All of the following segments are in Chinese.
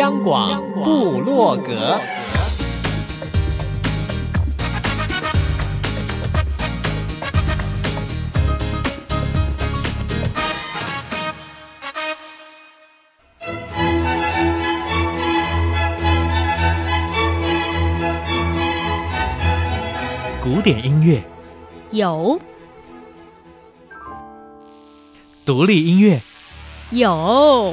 央广布洛格，古典音乐。有，独立音乐。有，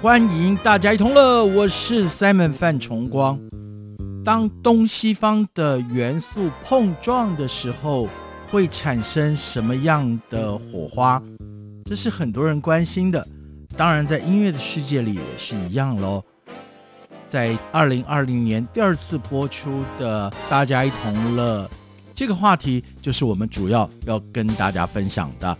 欢迎大家一同乐，我是 Simon 范崇光。当东西方的元素碰撞的时候，会产生什么样的火花？这是很多人关心的。当然，在音乐的世界里也是一样喽。在二零二零年第二次播出的《大家一同乐》这个话题，就是我们主要要跟大家分享的。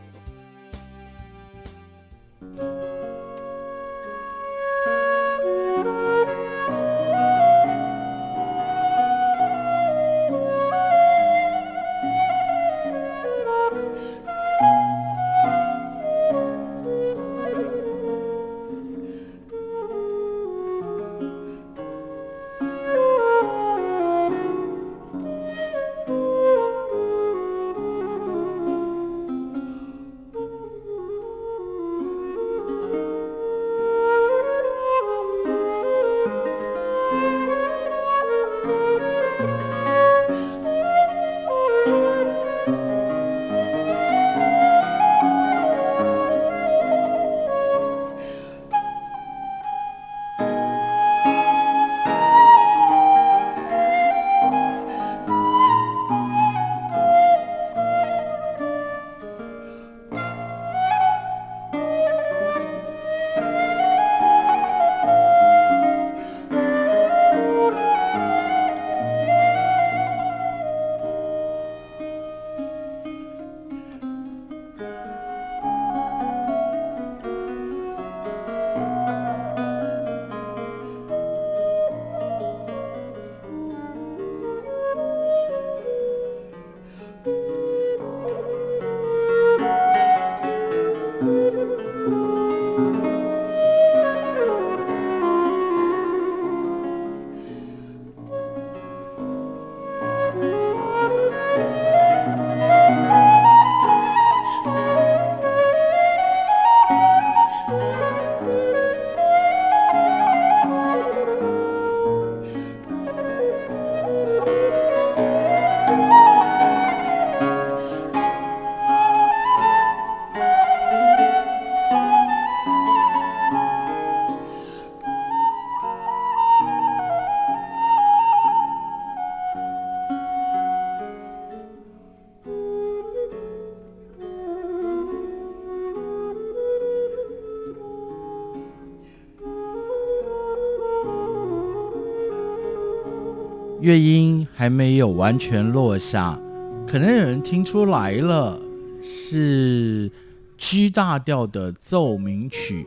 乐音还没有完全落下，可能有人听出来了，是 G 大调的奏鸣曲，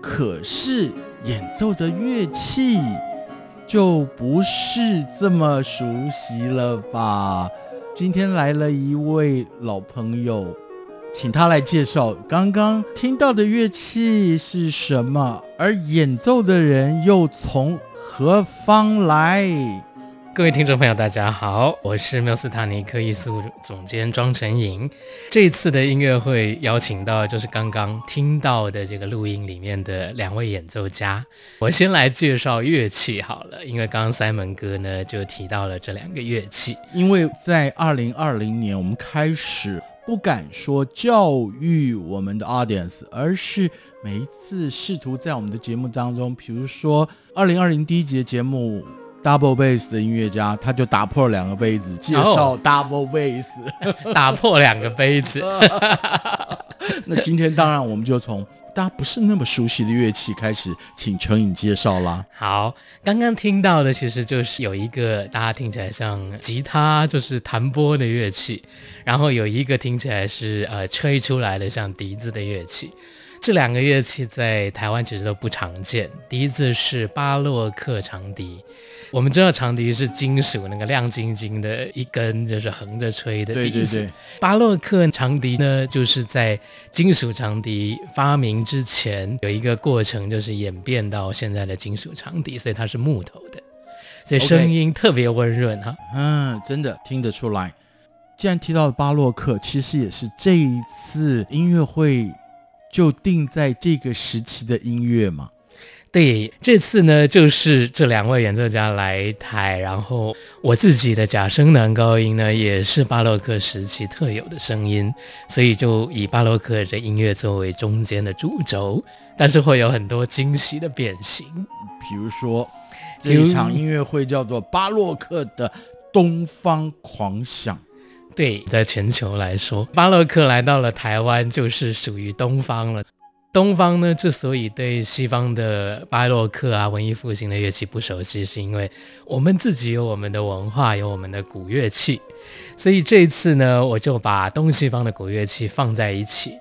可是演奏的乐器就不是这么熟悉了吧？今天来了一位老朋友，请他来介绍刚刚听到的乐器是什么，而演奏的人又从何方来？各位听众朋友，大家好，我是缪斯塔尼克艺术总监庄成颖。这次的音乐会邀请到就是刚刚听到的这个录音里面的两位演奏家。我先来介绍乐器好了，因为刚刚塞门哥呢就提到了这两个乐器。因为在二零二零年，我们开始不敢说教育我们的 audience，而是每一次试图在我们的节目当中，比如说二零二零第一集的节目。Double bass 的音乐家，他就打破了两个杯子，介绍 double bass，、哦、打破两个杯子。那今天当然我们就从大家不是那么熟悉的乐器开始，请陈颖介绍啦。好，刚刚听到的其实就是有一个大家听起来像吉他，就是弹拨的乐器，然后有一个听起来是呃吹出来的像笛子的乐器。这两个乐器在台湾其实都不常见。笛子是巴洛克长笛，我们知道长笛是金属那个亮晶晶的一根，就是横着吹的笛子。对对对。巴洛克长笛呢，就是在金属长笛发明之前有一个过程，就是演变到现在的金属长笛，所以它是木头的，所以声音特别温润哈。嗯，真的听得出来。既然提到了巴洛克，其实也是这一次音乐会。就定在这个时期的音乐嘛？对，这次呢，就是这两位演奏家来台，然后我自己的假声男高音呢，也是巴洛克时期特有的声音，所以就以巴洛克的音乐作为中间的主轴，但是会有很多惊喜的变形，比如说这一场音乐会叫做巴洛克的东方狂想。对，在全球来说，巴洛克来到了台湾，就是属于东方了。东方呢，之所以对西方的巴洛克啊、文艺复兴的乐器不熟悉，是因为我们自己有我们的文化，有我们的古乐器。所以这次呢，我就把东西方的古乐器放在一起，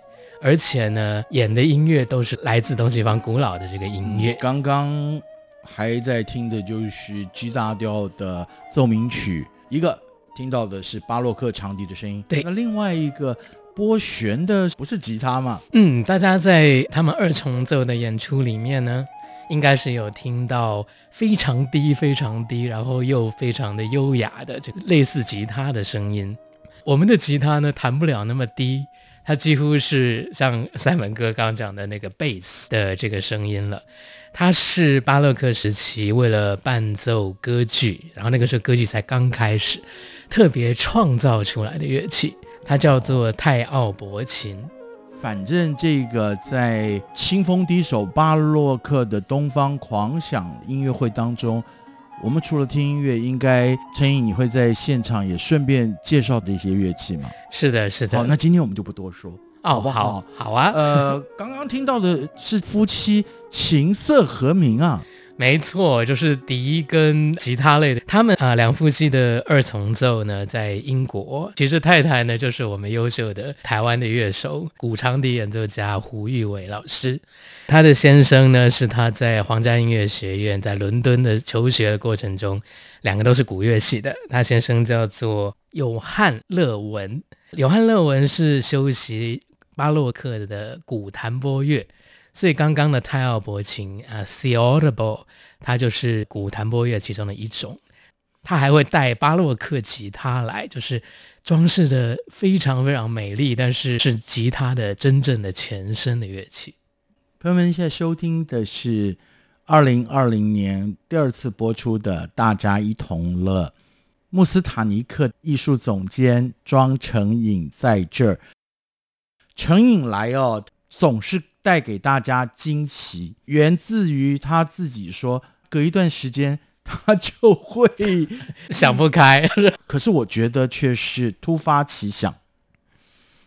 而且呢，演的音乐都是来自东西方古老的这个音乐。刚刚还在听的就是 G 大调的奏鸣曲，一个。听到的是巴洛克长笛的声音，对。那另外一个拨弦的不是吉他吗？嗯，大家在他们二重奏的演出里面呢，应该是有听到非常低、非常低，然后又非常的优雅的这个类似吉他的声音。我们的吉他呢，弹不了那么低，它几乎是像赛门哥刚刚讲的那个贝斯的这个声音了。它是巴洛克时期为了伴奏歌剧，然后那个时候歌剧才刚开始。特别创造出来的乐器，它叫做泰奥伯琴。反正这个在清风第一首巴洛克的东方狂想音乐会当中，我们除了听音乐，应该陈颖你会在现场也顺便介绍这些乐器吗？是的，是的。好，那今天我们就不多说，哦，好不好？好，好啊。呃，刚刚听到的是夫妻琴瑟和鸣啊。没错，就是笛跟吉他类的。他们啊，两夫妻的二重奏呢，在英国。其实太太呢，就是我们优秀的台湾的乐手，古长笛演奏家胡玉伟老师。他的先生呢，是他在皇家音乐学院在伦敦的求学的过程中，两个都是古乐系的。他先生叫做友翰勒文，友翰勒文是修习巴洛克的古弹拨乐。所以刚刚的泰奥伯琴啊，theorbo，它就是古弹拨乐其中的一种。它还会带巴洛克吉他来，就是装饰的非常非常美丽，但是是吉他的真正的前身的乐器。朋友们，现在收听的是二零二零年第二次播出的《大家一同乐》，穆斯塔尼克艺术总监庄成颖在这儿。成颖来哦，总是。带给大家惊喜，源自于他自己说，隔一段时间他就会 想不开。可是我觉得却是突发奇想，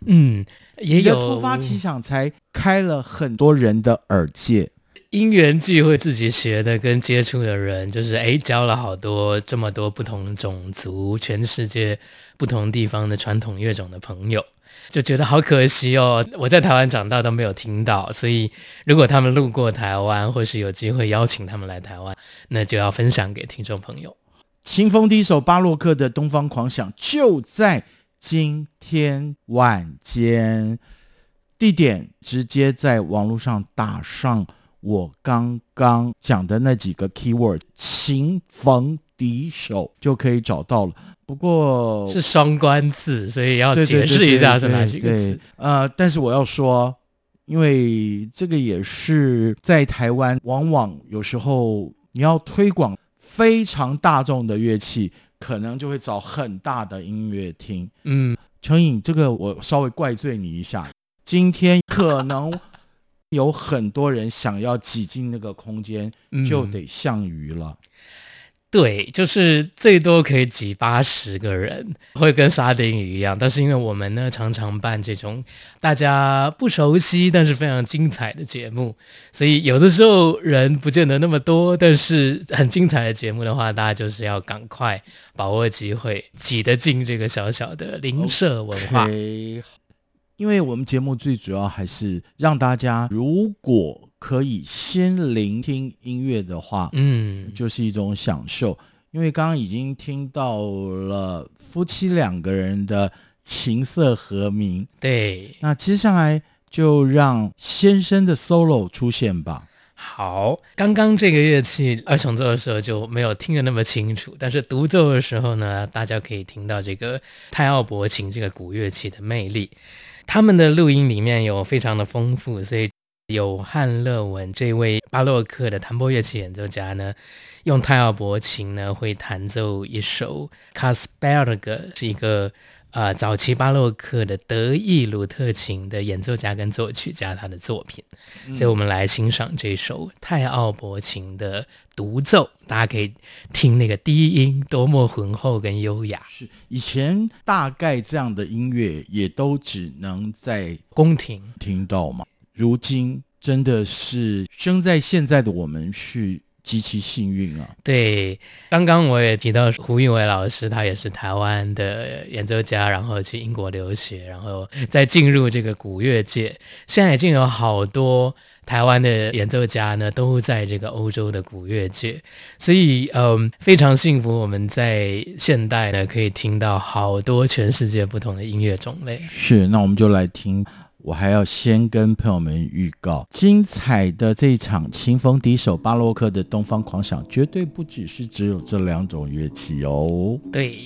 嗯，也有突发奇想才开了很多人的耳界。因缘际会，自己学的跟接触的人，就是哎，交了好多这么多不同种族、全世界不同地方的传统乐种的朋友。就觉得好可惜哦，我在台湾长大都没有听到，所以如果他们路过台湾，或是有机会邀请他们来台湾，那就要分享给听众朋友。青峰第一首巴洛克的《东方狂想》就在今天晚间，地点直接在网络上打上我刚刚讲的那几个 keyword，青峰第一首就可以找到了。不过是双关字，所以要解释一下是哪几个字。呃，但是我要说，因为这个也是在台湾，往往有时候你要推广非常大众的乐器，可能就会找很大的音乐厅。嗯，承颖，这个我稍微怪罪你一下。今天可能有很多人想要挤进那个空间，就得项羽了。对，就是最多可以挤八十个人，会跟沙丁鱼一样。但是因为我们呢，常常办这种大家不熟悉但是非常精彩的节目，所以有的时候人不见得那么多，但是很精彩的节目的话，大家就是要赶快把握机会，挤得进这个小小的邻舍文化。Okay, 因为我们节目最主要还是让大家，如果可以先聆听音乐的话，嗯，就是一种享受。因为刚刚已经听到了夫妻两个人的琴瑟和鸣，对。那接下来就让先生的 solo 出现吧。好，刚刚这个乐器二重奏的时候就没有听得那么清楚，但是独奏的时候呢，大家可以听到这个泰奥伯琴这个古乐器的魅力。他们的录音里面有非常的丰富，所以。有汉乐文这位巴洛克的弹拨乐器演奏家呢，用泰奥伯琴呢会弹奏一首卡斯贝尔格，是一个呃早期巴洛克的德意鲁特琴的演奏家跟作曲家他的作品，嗯、所以我们来欣赏这首泰奥伯琴的独奏，大家可以听那个低音多么浑厚跟优雅。是以前大概这样的音乐也都只能在宫廷听到嘛。如今真的是生在现在的我们是极其幸运啊！对，刚刚我也提到胡运伟老师，他也是台湾的演奏家，然后去英国留学，然后再进入这个古乐界。现在已经有好多台湾的演奏家呢，都在这个欧洲的古乐界，所以嗯，非常幸福。我们在现代呢，可以听到好多全世界不同的音乐种类。是，那我们就来听。我还要先跟朋友们预告，精彩的这一场清风敌手巴洛克的东方狂想，绝对不只是只有这两种乐器哦。对。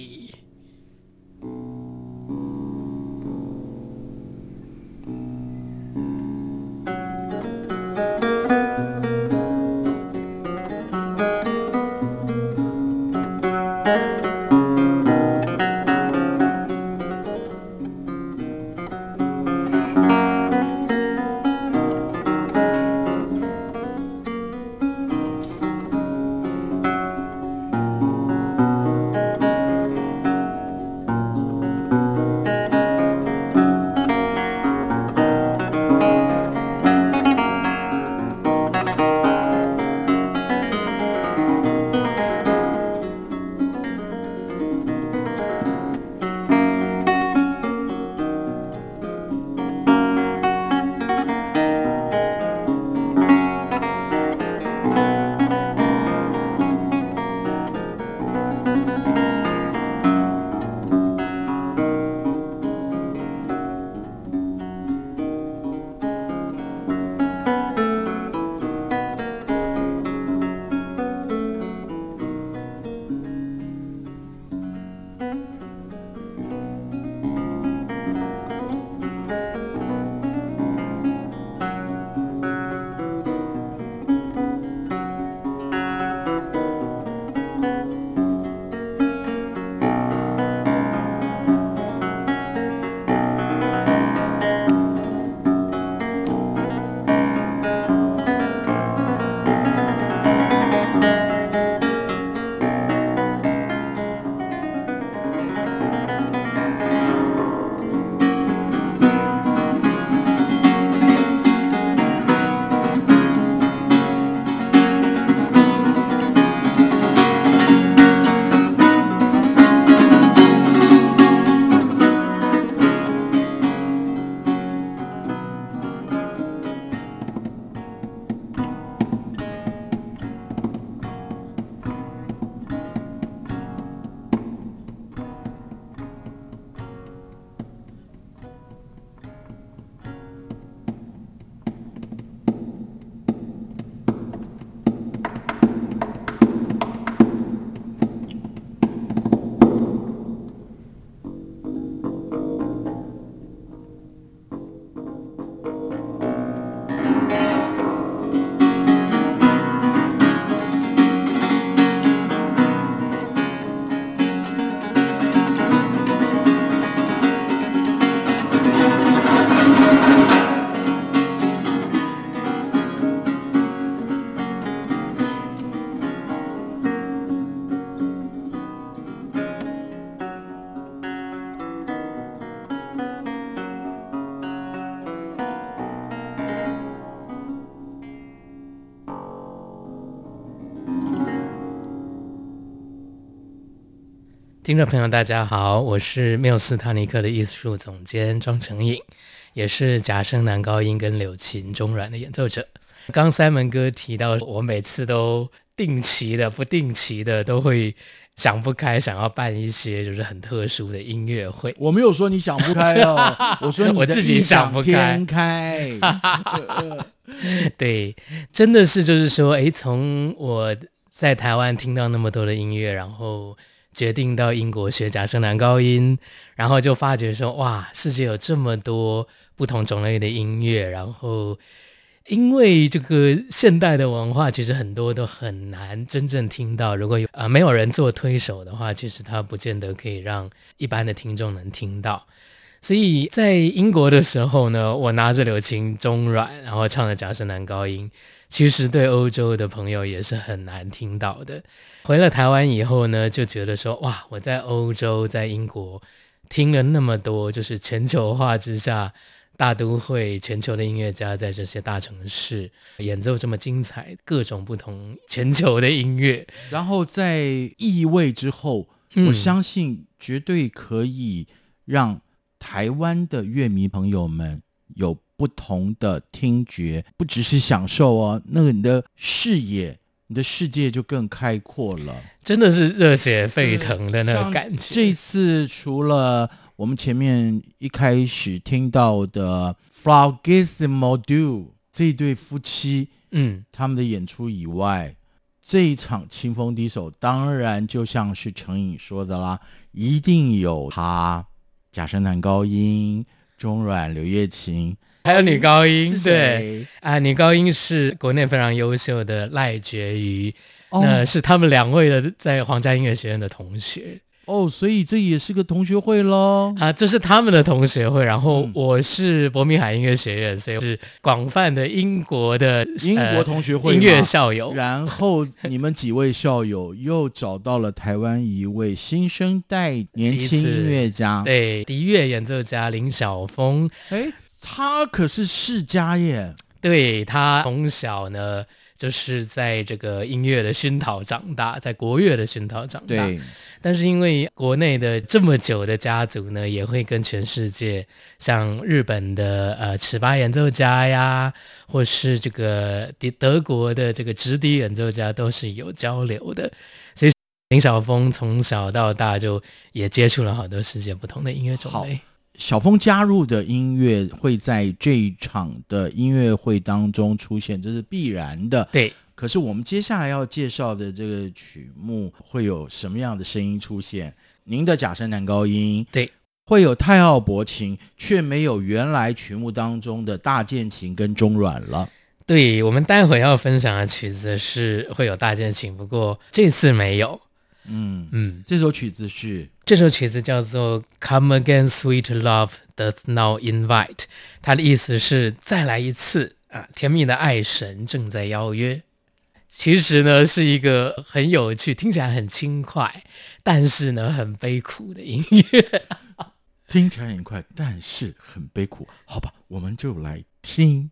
听众朋友，大家好，我是缪斯塔尼克的艺术总监庄成颖，也是假声男高音跟柳琴中阮的演奏者。刚 Simon 哥提到，我每次都定期的、不定期的都会想不开，想要办一些就是很特殊的音乐会。我没有说你想不开哦，我说我自己想不开。对，真的是就是说，哎，从我在台湾听到那么多的音乐，然后。决定到英国学假声男高音，然后就发觉说，哇，世界有这么多不同种类的音乐，然后因为这个现代的文化，其实很多都很难真正听到。如果有啊、没有人做推手的话，其实它不见得可以让一般的听众能听到。所以在英国的时候呢，我拿着柳琴中阮，然后唱的假声男高音，其实对欧洲的朋友也是很难听到的。回了台湾以后呢，就觉得说哇，我在欧洲，在英国听了那么多，就是全球化之下大都会，全球的音乐家在这些大城市演奏这么精彩，各种不同全球的音乐，然后在异味之后，我相信绝对可以让台湾的乐迷朋友们有不同的听觉，不只是享受哦，那个你的视野。你的世界就更开阔了，真的是热血沸腾的那个感觉。这次除了我们前面一开始听到的 Flautissimo Duo 这对夫妻，嗯，他们的演出以外，这一场清风低手当然就像是成颖说的啦，一定有他假声男高音、中阮、柳叶琴。还有女高音，对。啊，女高音是国内非常优秀的赖觉瑜，那、是他们两位的在皇家音乐学院的同学。哦，所以这也是个同学会喽啊，这是他们的同学会，然后我是伯明翰音乐学院，所以是广泛的英国的英国同学会、呃、音乐校友，然后你们几位校友又找到了台湾一位新生代年轻音乐家，对笛乐演奏家林晓峰，哎。他可是世家耶，对，他从小呢就是在这个音乐的熏陶长大，在国乐的熏陶长大。对，但是因为国内的这么久的家族呢，也会跟全世界，像日本的呃尺八演奏家呀，或是这个德德国的这个直笛演奏家都是有交流的，所以林晓峰从小到大就也接触了好多世界不同的音乐种类。小峰加入的音乐会在这一场的音乐会当中出现，这是必然的。对，可是我们接下来要介绍的这个曲目会有什么样的声音出现？您的假声男高音，对，会有太奥伯琴，却没有原来曲目当中的大键琴跟中阮了。对，我们待会要分享的曲子是会有大键琴，不过这次没有。嗯嗯，这首曲子是这首曲子叫做《Come Again, Sweet Love Does Now Invite》，它的意思是再来一次啊，甜蜜的爱神正在邀约。其实呢，是一个很有趣，听起来很轻快，但是呢很悲苦的音乐。听起来很快，但是很悲苦。好吧，我们就来听。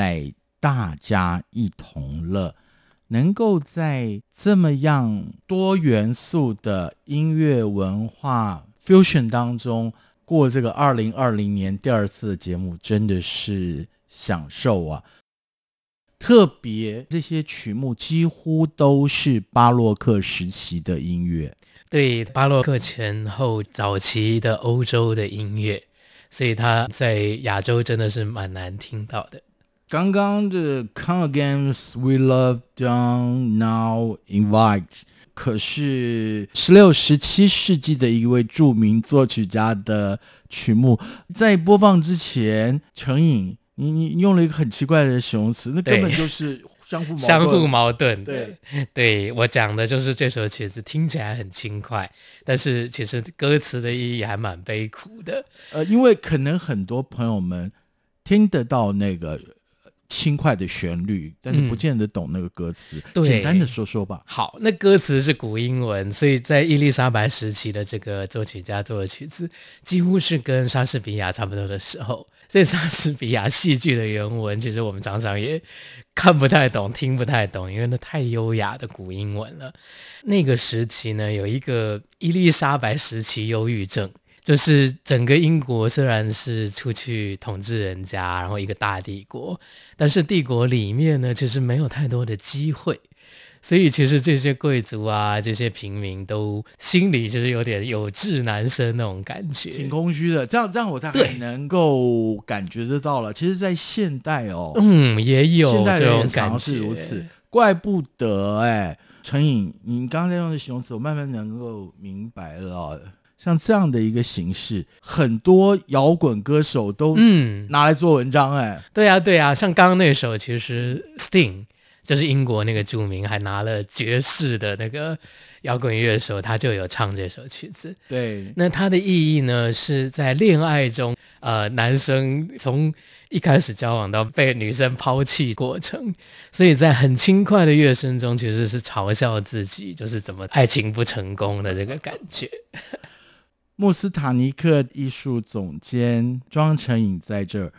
在大家一同乐，能够在这么样多元素的音乐文化 fusion 当中过这个二零二零年第二次的节目，真的是享受啊！特别这些曲目几乎都是巴洛克时期的音乐，对，巴洛克前后早期的欧洲的音乐，所以他在亚洲真的是蛮难听到的。刚刚的《Come Again, Sweet Love, Don't Now Invite》，可是十六、十七世纪的一位著名作曲家的曲目，在播放之前，程颖。你你用了一个很奇怪的形容词，那根本就是相互矛盾。相互矛盾。对，对我讲的就是这首曲子听起来很轻快，但是其实歌词的意义还蛮悲苦的。呃，因为可能很多朋友们听得到那个轻快的旋律，但是不见得懂那个歌词。嗯、对，简单的说说吧。好，那歌词是古英文，所以在伊丽莎白时期的这个作曲家做的曲子，几乎是跟莎士比亚差不多的时候。所以莎士比亚戏剧的原文，其实我们常常也看不太懂、听不太懂，因为那太优雅的古英文了。那个时期呢，有一个伊丽莎白时期忧郁症，就是整个英国虽然是出去统治人家，然后一个大帝国，但是帝国里面呢，其实没有太多的机会。所以其实这些贵族啊，这些平民都心里就是有点有志难伸那种感觉，挺空虚的。这样这样，我大概能够感觉得到了。其实，在现代哦，嗯，也有现代这种感觉是如此，怪不得哎，陈颖，你刚才用的形容词，我慢慢能够明白了哦。像这样的一个形式，很多摇滚歌手都嗯拿来做文章哎、嗯。对呀、啊、对呀、啊，像刚刚那首，其实 Sting。就是英国那个著名，还拿了爵士的那个摇滚乐手，他就有唱这首曲子。对，那它的意义呢，是在恋爱中，呃，男生从一开始交往到被女生抛弃过程，所以在很轻快的乐声中，其实是嘲笑自己，就是怎么爱情不成功的这个感觉。穆斯塔尼克艺术总监庄成颖在这儿，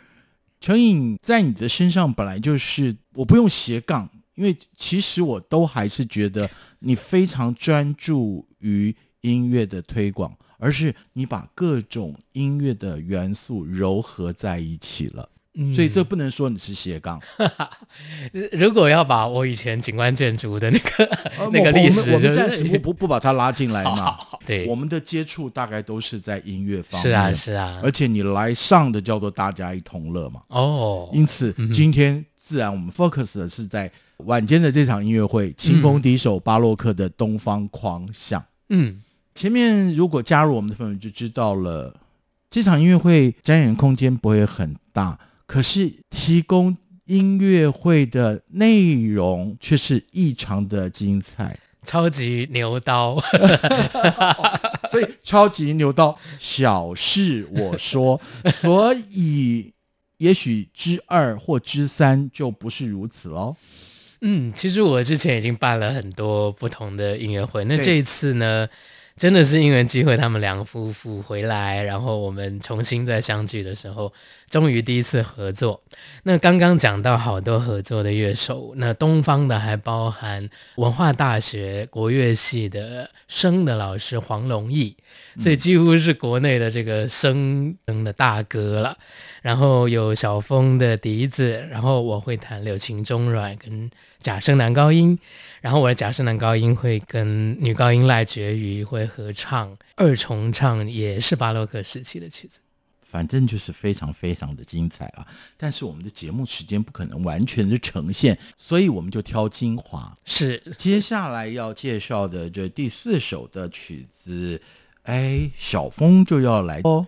成颖在你的身上本来就是，我不用斜杠。因为其实我都还是觉得你非常专注于音乐的推广，而是你把各种音乐的元素糅合在一起了。嗯，所以这不能说你是斜杠。如果要把我以前景观建筑的那个、呃、那个历史，我们暂时不 不不把它拉进来嘛。好好好，对，我们的接触大概都是在音乐方面。是啊，是啊。而且你来上的叫做大家一同乐嘛。哦。因此，今天自然我们 focus 的是在。晚间的这场音乐会，清风第一首巴洛克的《东方狂想》。嗯，前面如果加入我们的朋友就知道了，这场音乐会展演空间不会很大，可是提供音乐会的内容却是异常的精彩，超级牛刀。所以超级牛刀，小事我说，所以也许之二或之三就不是如此喽。嗯，其实我之前已经办了很多不同的音乐会，那这一次呢，真的是因缘机会，他们两夫妇回来，然后我们重新再相聚的时候，终于第一次合作。那刚刚讲到好多合作的乐手，那东方的还包含文化大学国乐系的声的老师黄龙义，所以几乎是国内的这个声声的大哥了。然后有小峰的笛子，然后我会弹柳琴中阮跟假声男高音，然后我的假声男高音会跟女高音赖绝瑜会合唱二重唱，也是巴洛克时期的曲子。反正就是非常非常的精彩啊！但是我们的节目时间不可能完全的呈现，所以我们就挑精华。是接下来要介绍的这第四首的曲子，哎，小峰就要来哦，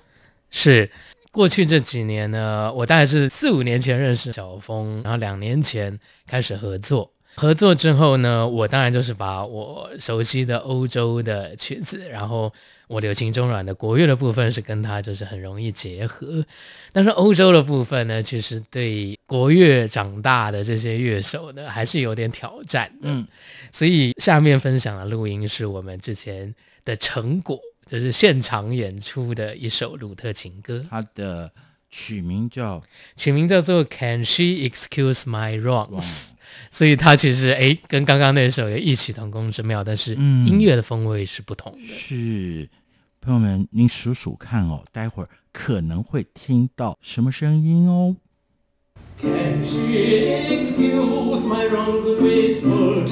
是。过去这几年呢，我大概是四五年前认识小峰，然后两年前开始合作。合作之后呢，我当然就是把我熟悉的欧洲的曲子，然后我流行中软的国乐的部分是跟他就是很容易结合。但是欧洲的部分呢，其实对国乐长大的这些乐手呢，还是有点挑战。嗯，所以下面分享的录音是我们之前的成果。就是现场演出的一首鲁特情歌，它的取名叫取名叫做 Can She Excuse My Wrongs？所以它其实哎，跟刚刚那首有异曲同工之妙，但是音乐的风味是不同的。嗯、是，朋友们，您数数看哦，待会儿可能会听到什么声音哦。Can she excuse my wrongs with 穆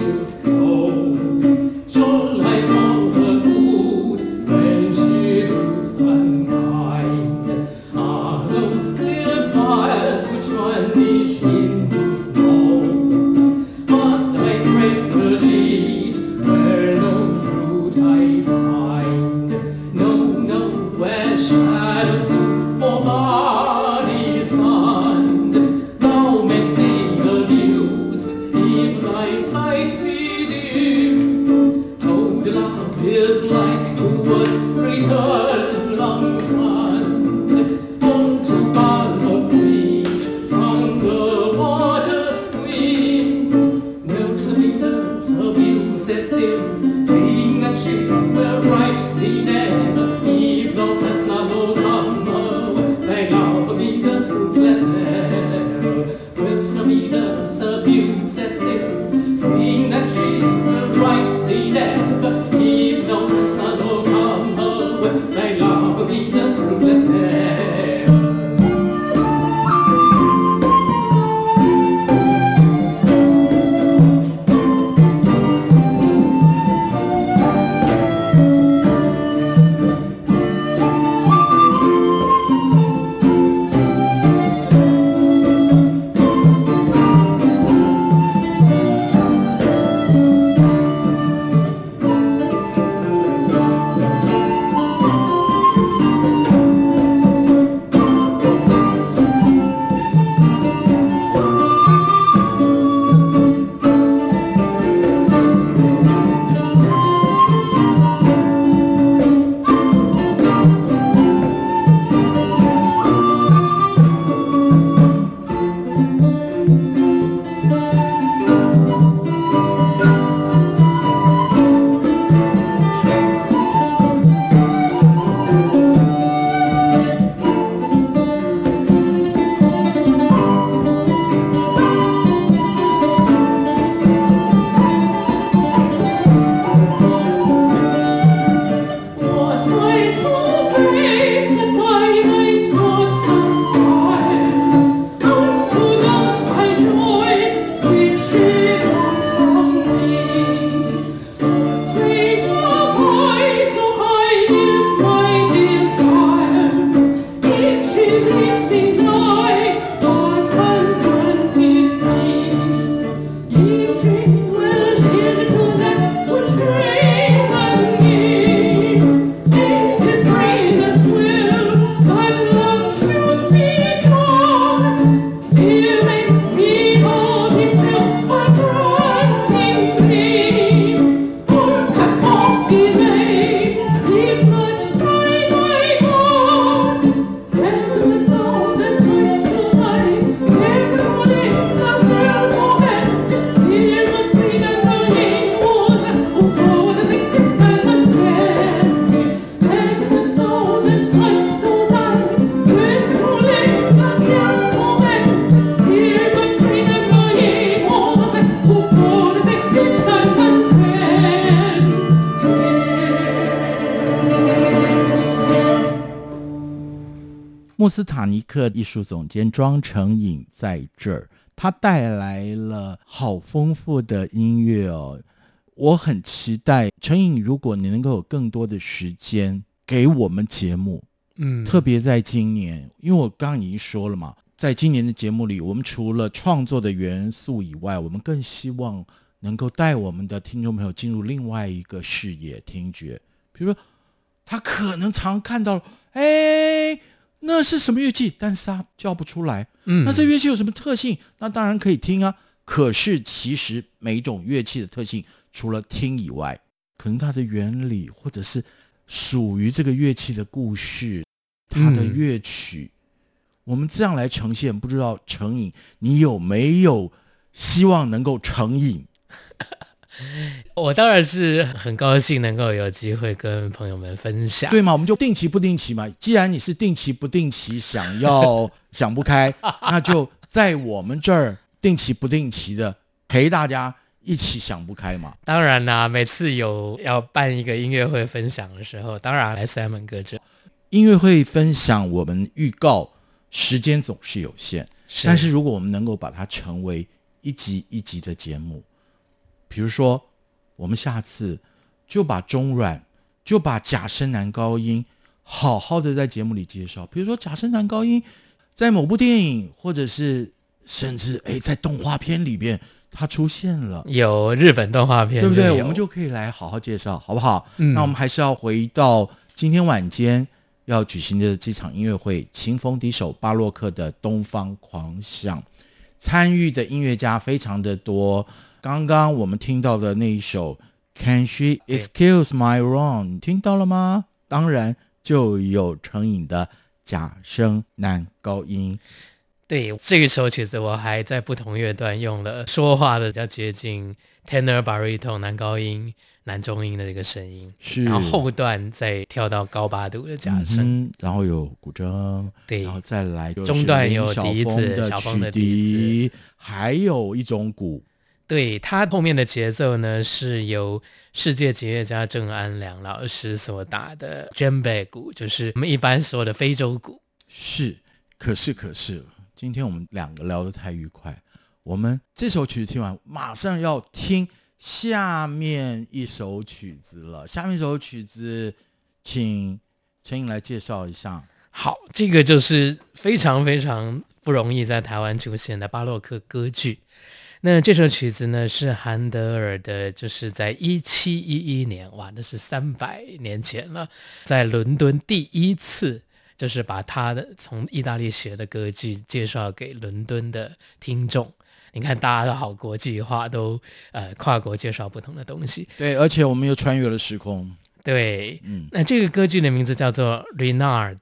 斯塔尼克艺术总监庄成颖在这儿，他带来了好丰富的音乐哦。我很期待成颖，如果你能够有更多的时间给我们节目，嗯，特别在今年，因为我刚刚已经说了嘛，在今年的节目里，我们除了创作的元素以外，我们更希望能够带我们的听众朋友进入另外一个视野听觉，比如说他可能常看到，哎。那是什么乐器？但是他叫不出来。嗯，那这乐器有什么特性？那当然可以听啊。可是其实每一种乐器的特性，除了听以外，可能它的原理，或者是属于这个乐器的故事，它的乐曲，嗯、我们这样来呈现。不知道成瘾，你有没有希望能够成瘾？我当然是很高兴能够有机会跟朋友们分享，对嘛？我们就定期不定期嘛。既然你是定期不定期想要想不开，那就在我们这儿定期不定期的陪大家一起想不开嘛。当然啦，每次有要办一个音乐会分享的时候，当然来 Simon 哥这音乐会分享，我们预告时间总是有限，是但是如果我们能够把它成为一集一集的节目，比如说。我们下次就把中阮，就把假声男高音好好的在节目里介绍。比如说假声男高音在某部电影，或者是甚至哎在动画片里边它出现了，有日本动画片，对不对？我们就可以来好好介绍，好不好？嗯，那我们还是要回到今天晚间要举行的这场音乐会——青峰第一首巴洛克的《东方狂想》，参与的音乐家非常的多。刚刚我们听到的那一首 Can She Excuse My Wrong，你听到了吗？当然就有成瘾的假声男高音。对，这个首曲子我还在不同乐段用了说话的比较接近 tenor baritone 男高音、男中音的这个声音，是。然后后段再跳到高八度的假声，嗯，然后有古筝，对，然后再来中段有笛子、小风的笛子，还有一种鼓。对，他后面的节奏呢，是由世界吉乐家郑安良老师所打的珍贝鼓，就是我们一般说的非洲鼓。是，可是可是，今天我们两个聊得太愉快，我们这首曲子听完，马上要听下面一首曲子了。下面一首曲子，请陈颖来介绍一下。好，这个就是非常非常不容易在台湾出现的巴洛克歌剧。那这首曲子呢，是韩德尔的，就是在一七一一年，哇，那是三百年前了，在伦敦第一次，就是把他的从意大利学的歌剧介绍给伦敦的听众。你看，大家都好国际化，都呃跨国介绍不同的东西。对，而且我们又穿越了时空。对，嗯，那这个歌剧的名字叫做《Rinaldo》。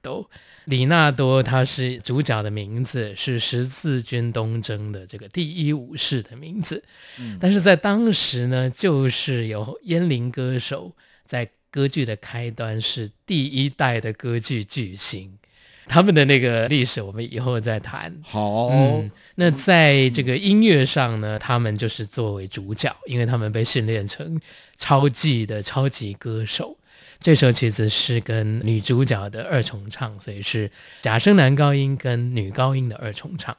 李纳多，他是主角的名字，是十字军东征的这个第一武士的名字。嗯，但是在当时呢，就是有阉伶歌手在歌剧的开端是第一代的歌剧巨星，他们的那个历史我们以后再谈。好，嗯，那在这个音乐上呢，他们就是作为主角，因为他们被训练成超级的超级歌手。这首曲子是跟女主角的二重唱，所以是假声男高音跟女高音的二重唱。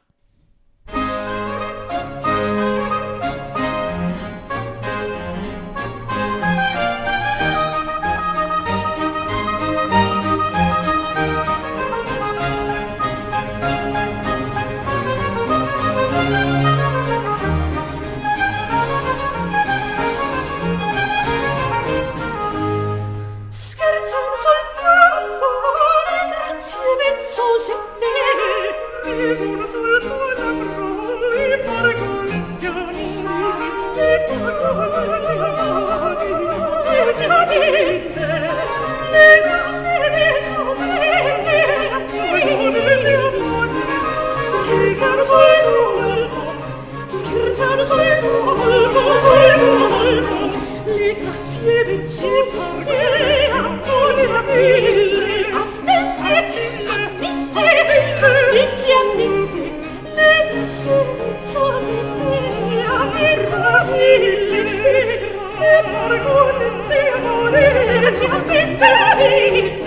Ciao,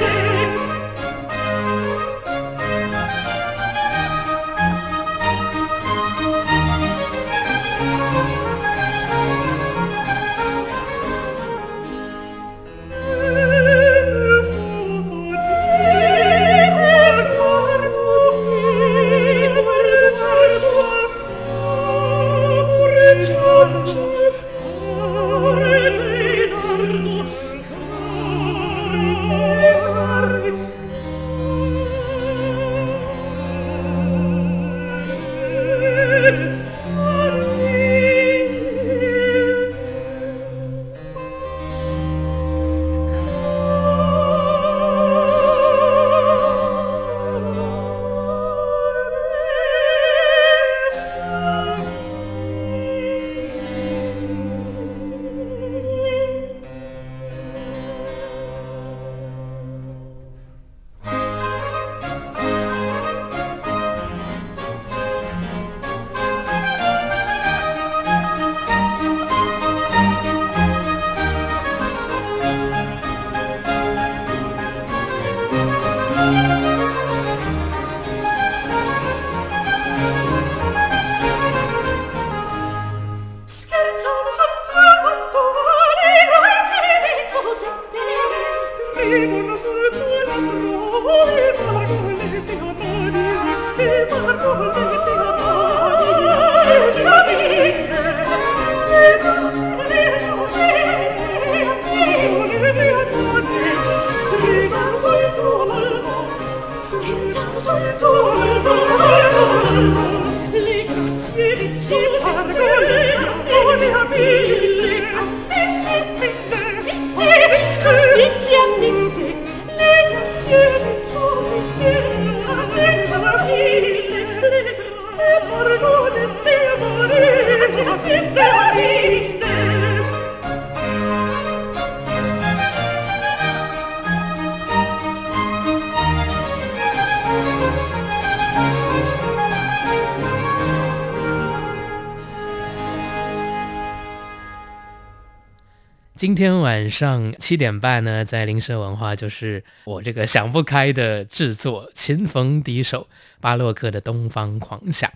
今天晚上七点半呢，在灵蛇文化就是我这个想不开的制作，琴逢敌手，巴洛克的东方狂想。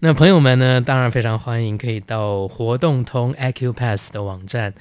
那朋友们呢，当然非常欢迎，可以到活动通 Acupass 的网站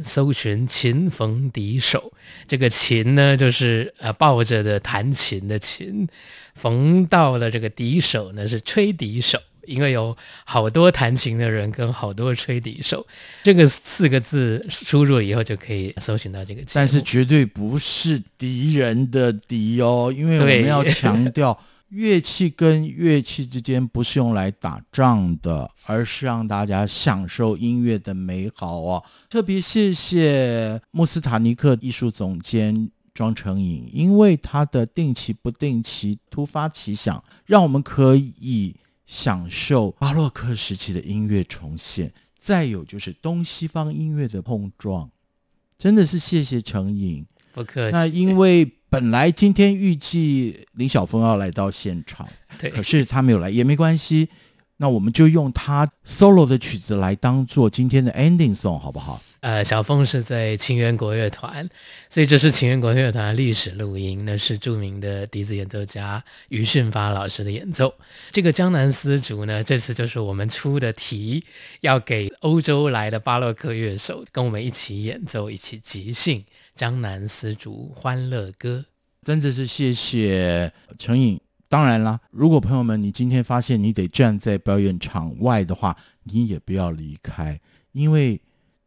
搜寻“琴逢敌手”。这个琴呢，就是呃抱着的弹琴的琴，逢到了这个敌手呢，是吹笛手。因为有好多弹琴的人跟好多吹笛手，这个四个字输入以后就可以搜寻到这个。但是绝对不是敌人的敌哦，因为我们要强调，乐器跟乐器之间不是用来打仗的，而是让大家享受音乐的美好哦。特别谢谢穆斯塔尼克艺术总监庄成颖，因为他的定期不定期突发奇想，让我们可以。享受巴洛克时期的音乐重现，再有就是东西方音乐的碰撞，真的是谢谢成颖，不客气。那因为本来今天预计林晓峰要来到现场，对，可是他没有来也没关系，那我们就用他 solo 的曲子来当做今天的 ending song，好不好？呃，小凤是在清源国乐团，所以这是清源国乐团的历史录音，那是著名的笛子演奏家于训发老师的演奏。这个江南丝竹呢，这次就是我们出的题，要给欧洲来的巴洛克乐手跟我们一起演奏，一起即兴《江南丝竹欢乐歌》。真的是谢谢成颖。当然啦，如果朋友们你今天发现你得站在表演场外的话，你也不要离开，因为。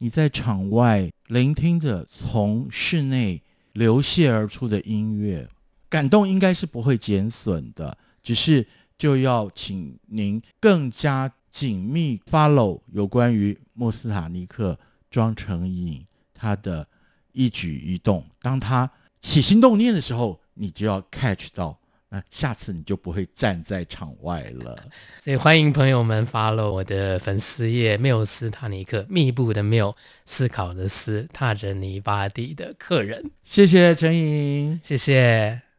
你在场外聆听着从室内流泻而出的音乐，感动应该是不会减损的，只是就要请您更加紧密 follow 有关于莫斯塔尼克庄成影他的一举一动，当他起心动念的时候，你就要 catch 到。那下次你就不会站在场外了，所以欢迎朋友们 follow 我的粉丝页缪斯塔尼克，密布的缪，思考的思，踏着泥巴地的客人。谢谢陈颖，谢谢。